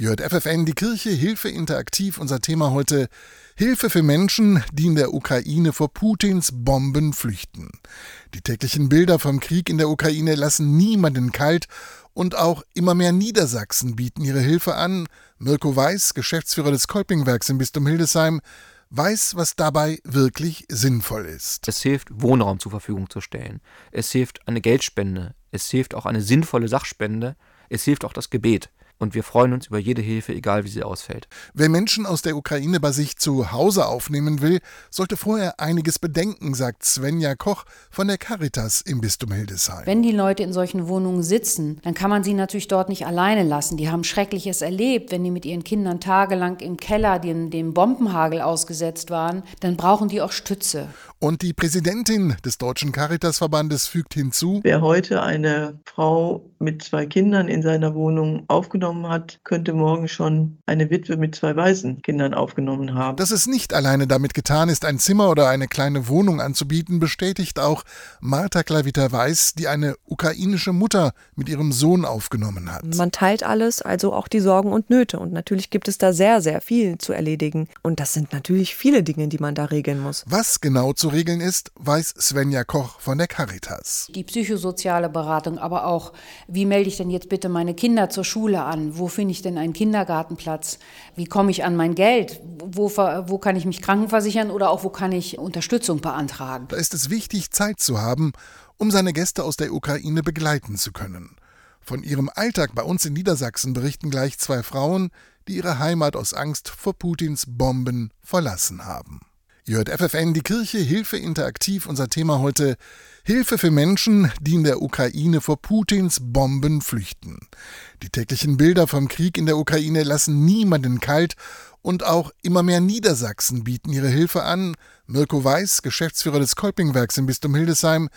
Ihr hört FFN, die Kirche, Hilfe interaktiv. Unser Thema heute Hilfe für Menschen, die in der Ukraine vor Putins Bomben flüchten. Die täglichen Bilder vom Krieg in der Ukraine lassen niemanden kalt und auch immer mehr Niedersachsen bieten ihre Hilfe an. Mirko Weiß, Geschäftsführer des Kolpingwerks im Bistum Hildesheim, weiß, was dabei wirklich sinnvoll ist. Es hilft, Wohnraum zur Verfügung zu stellen. Es hilft eine Geldspende. Es hilft auch eine sinnvolle Sachspende. Es hilft auch das Gebet und wir freuen uns über jede Hilfe, egal wie sie ausfällt. Wer Menschen aus der Ukraine bei sich zu Hause aufnehmen will, sollte vorher einiges bedenken, sagt Svenja Koch von der Caritas im Bistum Hildesheim. Wenn die Leute in solchen Wohnungen sitzen, dann kann man sie natürlich dort nicht alleine lassen. Die haben Schreckliches erlebt, wenn die mit ihren Kindern tagelang im Keller dem, dem Bombenhagel ausgesetzt waren, dann brauchen die auch Stütze. Und die Präsidentin des Deutschen Caritasverbandes fügt hinzu, wer heute eine Frau mit zwei Kindern in seiner Wohnung aufgenommen hat, könnte morgen schon eine Witwe mit zwei weißen Kindern aufgenommen haben. Dass es nicht alleine damit getan ist, ein Zimmer oder eine kleine Wohnung anzubieten, bestätigt auch Marta Klavita Weiß, die eine ukrainische Mutter mit ihrem Sohn aufgenommen hat. Man teilt alles, also auch die Sorgen und Nöte. Und natürlich gibt es da sehr, sehr viel zu erledigen. Und das sind natürlich viele Dinge, die man da regeln muss. Was genau zu regeln ist, weiß Svenja Koch von der Caritas. Die psychosoziale Beratung, aber auch, wie melde ich denn jetzt bitte meine Kinder zur Schule an? Wo finde ich denn einen Kindergartenplatz? Wie komme ich an mein Geld? Wo, wo kann ich mich krankenversichern oder auch wo kann ich Unterstützung beantragen? Da ist es wichtig, Zeit zu haben, um seine Gäste aus der Ukraine begleiten zu können. Von ihrem Alltag bei uns in Niedersachsen berichten gleich zwei Frauen, die ihre Heimat aus Angst vor Putins Bomben verlassen haben. Ihr hört FFN, die Kirche, Hilfe interaktiv. Unser Thema heute Hilfe für Menschen, die in der Ukraine vor Putins Bomben flüchten. Die täglichen Bilder vom Krieg in der Ukraine lassen niemanden kalt und auch immer mehr Niedersachsen bieten ihre Hilfe an. Mirko Weiß, Geschäftsführer des Kolpingwerks im Bistum Hildesheim,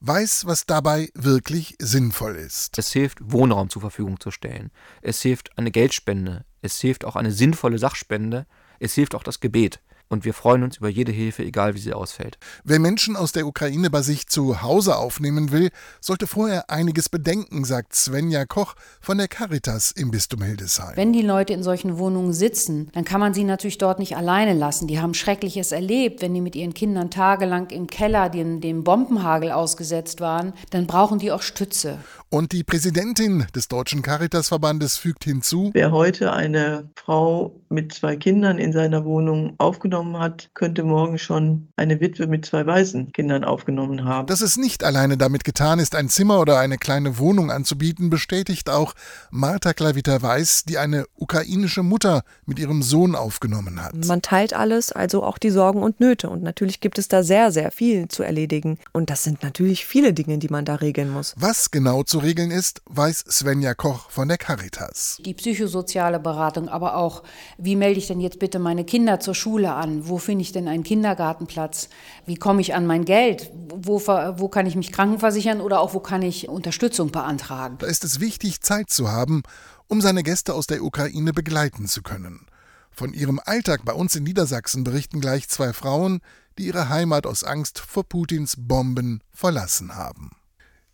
weiß, was dabei wirklich sinnvoll ist. Es hilft, Wohnraum zur Verfügung zu stellen. Es hilft eine Geldspende. Es hilft auch eine sinnvolle Sachspende. Es hilft auch das Gebet und wir freuen uns über jede Hilfe, egal wie sie ausfällt. Wer Menschen aus der Ukraine bei sich zu Hause aufnehmen will, sollte vorher einiges bedenken, sagt Svenja Koch von der Caritas im Bistum Hildesheim. Wenn die Leute in solchen Wohnungen sitzen, dann kann man sie natürlich dort nicht alleine lassen. Die haben Schreckliches erlebt, wenn die mit ihren Kindern tagelang im Keller dem, dem Bombenhagel ausgesetzt waren, dann brauchen die auch Stütze. Und die Präsidentin des Deutschen Caritasverbandes fügt hinzu, wer heute eine Frau mit zwei Kindern in seiner Wohnung aufgenommen hat, könnte morgen schon eine Witwe mit zwei weißen Kindern aufgenommen haben. Dass es nicht alleine damit getan ist, ein Zimmer oder eine kleine Wohnung anzubieten, bestätigt auch Marta Klavita Weiß, die eine ukrainische Mutter mit ihrem Sohn aufgenommen hat. Man teilt alles, also auch die Sorgen und Nöte. Und natürlich gibt es da sehr, sehr viel zu erledigen. Und das sind natürlich viele Dinge, die man da regeln muss. Was genau zu regeln ist, weiß Svenja Koch von der Caritas. Die psychosoziale Beratung, aber auch, wie melde ich denn jetzt bitte meine Kinder zur Schule an? Wo finde ich denn einen Kindergartenplatz? Wie komme ich an mein Geld? Wo, wo kann ich mich krankenversichern oder auch wo kann ich Unterstützung beantragen? Da ist es wichtig, Zeit zu haben, um seine Gäste aus der Ukraine begleiten zu können. Von ihrem Alltag bei uns in Niedersachsen berichten gleich zwei Frauen, die ihre Heimat aus Angst vor Putins Bomben verlassen haben.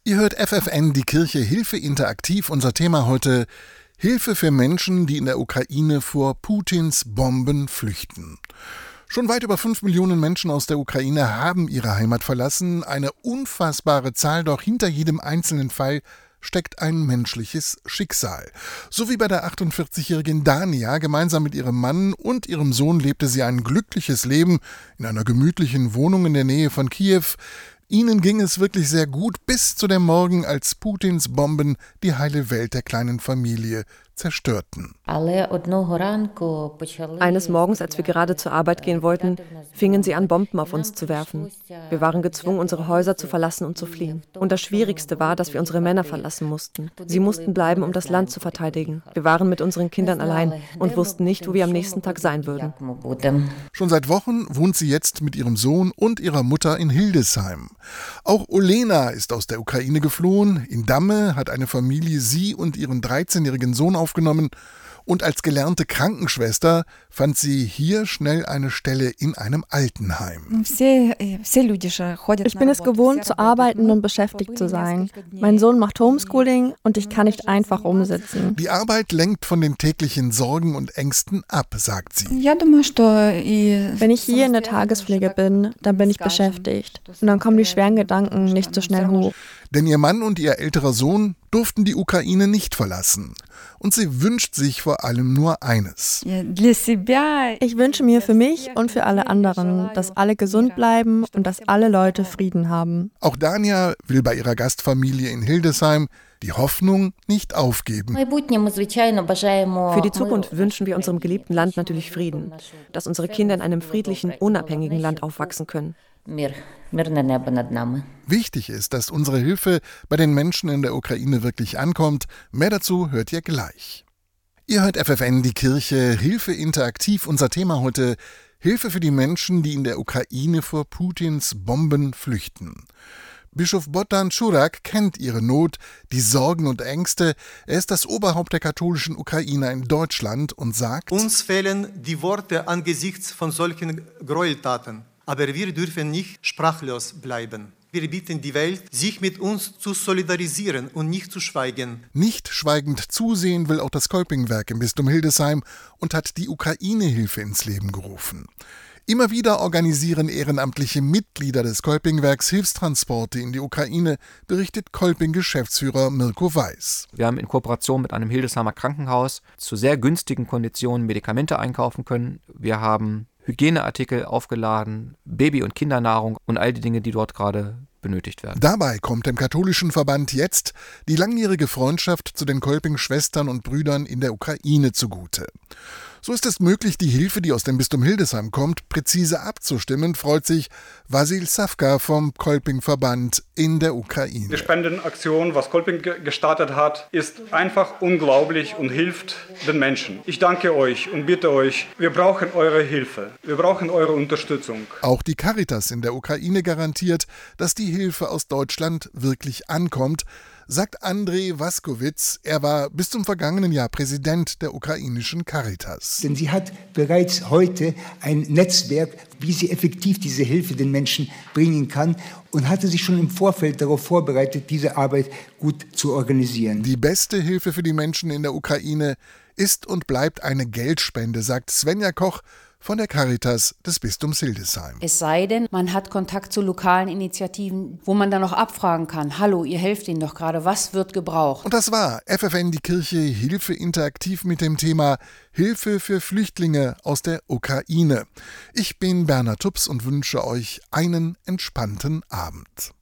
Ihr hört FFN, die Kirche Hilfe interaktiv. Unser Thema heute Hilfe für Menschen, die in der Ukraine vor Putins Bomben flüchten. Schon weit über fünf Millionen Menschen aus der Ukraine haben ihre Heimat verlassen. Eine unfassbare Zahl, doch hinter jedem einzelnen Fall steckt ein menschliches Schicksal. So wie bei der 48-jährigen Dania. Gemeinsam mit ihrem Mann und ihrem Sohn lebte sie ein glückliches Leben in einer gemütlichen Wohnung in der Nähe von Kiew. Ihnen ging es wirklich sehr gut bis zu dem Morgen, als Putins Bomben die heile Welt der kleinen Familie zerstörten. Eines Morgens, als wir gerade zur Arbeit gehen wollten, fingen sie an, Bomben auf uns zu werfen. Wir waren gezwungen, unsere Häuser zu verlassen und zu fliehen. Und das Schwierigste war, dass wir unsere Männer verlassen mussten. Sie mussten bleiben, um das Land zu verteidigen. Wir waren mit unseren Kindern allein und wussten nicht, wo wir am nächsten Tag sein würden. Schon seit Wochen wohnt sie jetzt mit ihrem Sohn und ihrer Mutter in Hildesheim. Auch Olena ist aus der Ukraine geflohen. In Damme hat eine Familie sie und ihren 13-jährigen Sohn aufgenommen Und als gelernte Krankenschwester fand sie hier schnell eine Stelle in einem Altenheim. Ich bin es gewohnt, zu arbeiten und beschäftigt zu sein. Mein Sohn macht Homeschooling und ich kann nicht einfach rumsitzen. Die Arbeit lenkt von den täglichen Sorgen und Ängsten ab, sagt sie. Wenn ich hier in der Tagespflege bin, dann bin ich beschäftigt. Und dann kommen die schweren Gedanken nicht so schnell hoch. Denn ihr Mann und ihr älterer Sohn durften die Ukraine nicht verlassen. Und sie wünscht sich vor allem nur eines. Ich wünsche mir für mich und für alle anderen, dass alle gesund bleiben und dass alle Leute Frieden haben. Auch Dania will bei ihrer Gastfamilie in Hildesheim die Hoffnung nicht aufgeben. Für die Zukunft wünschen wir unserem geliebten Land natürlich Frieden, dass unsere Kinder in einem friedlichen, unabhängigen Land aufwachsen können. Wichtig ist, dass unsere Hilfe bei den Menschen in der Ukraine wirklich ankommt. Mehr dazu hört ihr gleich. Ihr hört FFN die Kirche Hilfe interaktiv. Unser Thema heute Hilfe für die Menschen, die in der Ukraine vor Putins Bomben flüchten. Bischof Botan Schurak kennt ihre Not, die Sorgen und Ängste. Er ist das Oberhaupt der katholischen Ukrainer in Deutschland und sagt: Uns fehlen die Worte angesichts von solchen Gräueltaten. Aber wir dürfen nicht sprachlos bleiben. Wir bitten die Welt, sich mit uns zu solidarisieren und nicht zu schweigen. Nicht schweigend zusehen will auch das Kolpingwerk im Bistum Hildesheim und hat die Ukraine-Hilfe ins Leben gerufen. Immer wieder organisieren ehrenamtliche Mitglieder des Kolpingwerks Hilfstransporte in die Ukraine, berichtet Kolping-Geschäftsführer Mirko Weiß. Wir haben in Kooperation mit einem Hildesheimer Krankenhaus zu sehr günstigen Konditionen Medikamente einkaufen können. Wir haben Hygieneartikel aufgeladen, Baby- und Kindernahrung und all die Dinge, die dort gerade benötigt werden. Dabei kommt dem katholischen Verband jetzt die langjährige Freundschaft zu den Kolping-Schwestern und Brüdern in der Ukraine zugute. So ist es möglich, die Hilfe, die aus dem Bistum Hildesheim kommt, präzise abzustimmen, freut sich Vasil Savka vom Kolping-Verband in der Ukraine. Die Spendenaktion, was Kolping gestartet hat, ist einfach unglaublich und hilft den Menschen. Ich danke euch und bitte euch, wir brauchen eure Hilfe. Wir brauchen eure Unterstützung. Auch die Caritas in der Ukraine garantiert, dass die Hilfe aus Deutschland wirklich ankommt sagt Andrei Waskowitz. Er war bis zum vergangenen Jahr Präsident der ukrainischen Caritas. Denn sie hat bereits heute ein Netzwerk, wie sie effektiv diese Hilfe den Menschen bringen kann und hatte sich schon im Vorfeld darauf vorbereitet, diese Arbeit gut zu organisieren. Die beste Hilfe für die Menschen in der Ukraine ist und bleibt eine Geldspende, sagt Svenja Koch von der Caritas des Bistums Hildesheim. Es sei denn, man hat Kontakt zu lokalen Initiativen, wo man dann noch abfragen kann, hallo, ihr helft ihnen doch gerade, was wird gebraucht? Und das war FFN die Kirche Hilfe interaktiv mit dem Thema Hilfe für Flüchtlinge aus der Ukraine. Ich bin Bernhard Tups und wünsche euch einen entspannten Abend.